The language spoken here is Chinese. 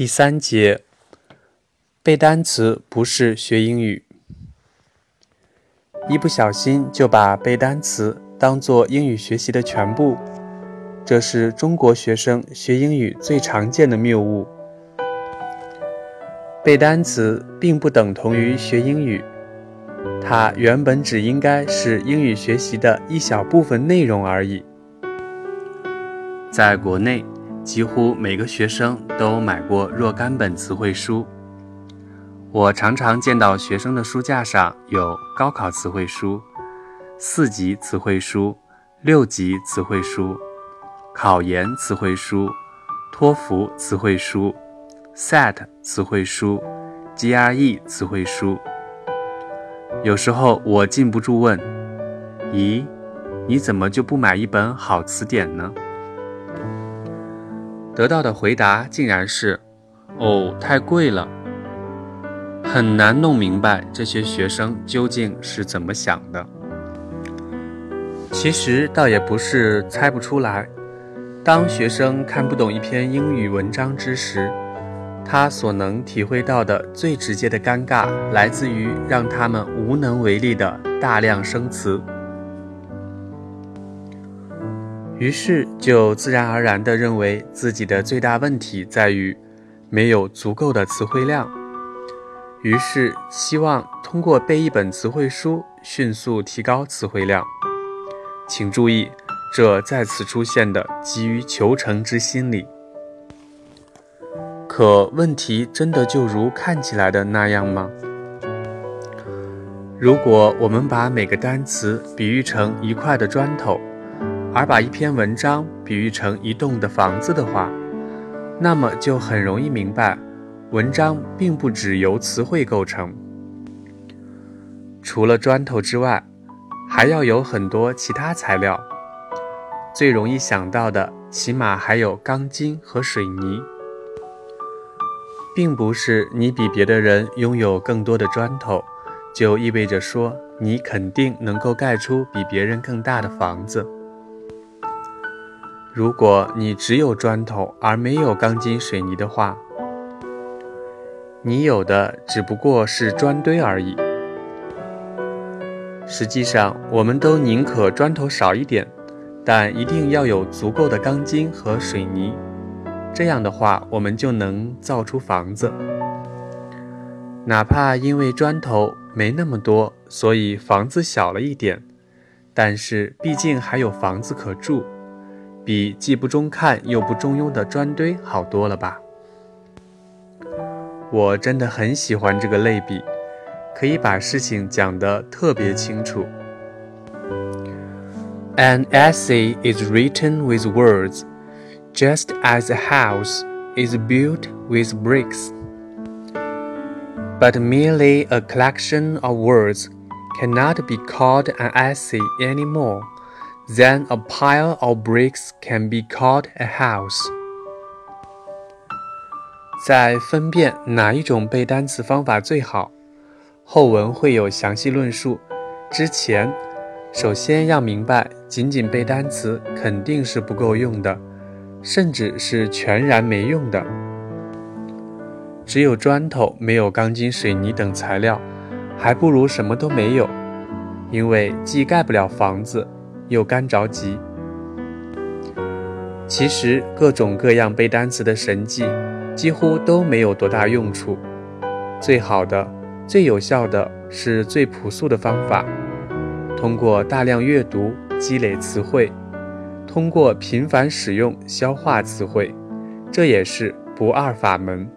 第三节，背单词不是学英语。一不小心就把背单词当做英语学习的全部，这是中国学生学英语最常见的谬误。背单词并不等同于学英语，它原本只应该是英语学习的一小部分内容而已。在国内。几乎每个学生都买过若干本词汇书。我常常见到学生的书架上有高考词汇书、四级词汇书、六级词汇书、考研词汇书、托福词汇书、SAT 词汇书、GRE 词汇书。有时候我禁不住问：“咦，你怎么就不买一本好词典呢？”得到的回答竟然是：“哦，太贵了。”很难弄明白这些学生究竟是怎么想的。其实倒也不是猜不出来。当学生看不懂一篇英语文章之时，他所能体会到的最直接的尴尬，来自于让他们无能为力的大量生词。于是就自然而然地认为自己的最大问题在于没有足够的词汇量，于是希望通过背一本词汇书迅速提高词汇量。请注意，这再次出现的急于求成之心理。可问题真的就如看起来的那样吗？如果我们把每个单词比喻成一块的砖头，而把一篇文章比喻成一栋的房子的话，那么就很容易明白，文章并不只由词汇构成。除了砖头之外，还要有很多其他材料。最容易想到的，起码还有钢筋和水泥。并不是你比别的人拥有更多的砖头，就意味着说你肯定能够盖出比别人更大的房子。如果你只有砖头而没有钢筋水泥的话，你有的只不过是砖堆而已。实际上，我们都宁可砖头少一点，但一定要有足够的钢筋和水泥。这样的话，我们就能造出房子。哪怕因为砖头没那么多，所以房子小了一点，但是毕竟还有房子可住。比既不中看又不中庸的砖堆好多了吧？我真的很喜欢这个类比，可以把事情讲得特别清楚。An essay is written with words, just as a house is built with bricks. But merely a collection of words cannot be called an essay anymore. Then a pile of bricks can be called a house。在分辨哪一种背单词方法最好，后文会有详细论述。之前，首先要明白，仅仅背单词肯定是不够用的，甚至是全然没用的。只有砖头，没有钢筋、水泥等材料，还不如什么都没有，因为既盖不了房子。又干着急。其实各种各样背单词的神迹，几乎都没有多大用处。最好的、最有效的是最朴素的方法：通过大量阅读积累词汇，通过频繁使用消化词汇。这也是不二法门。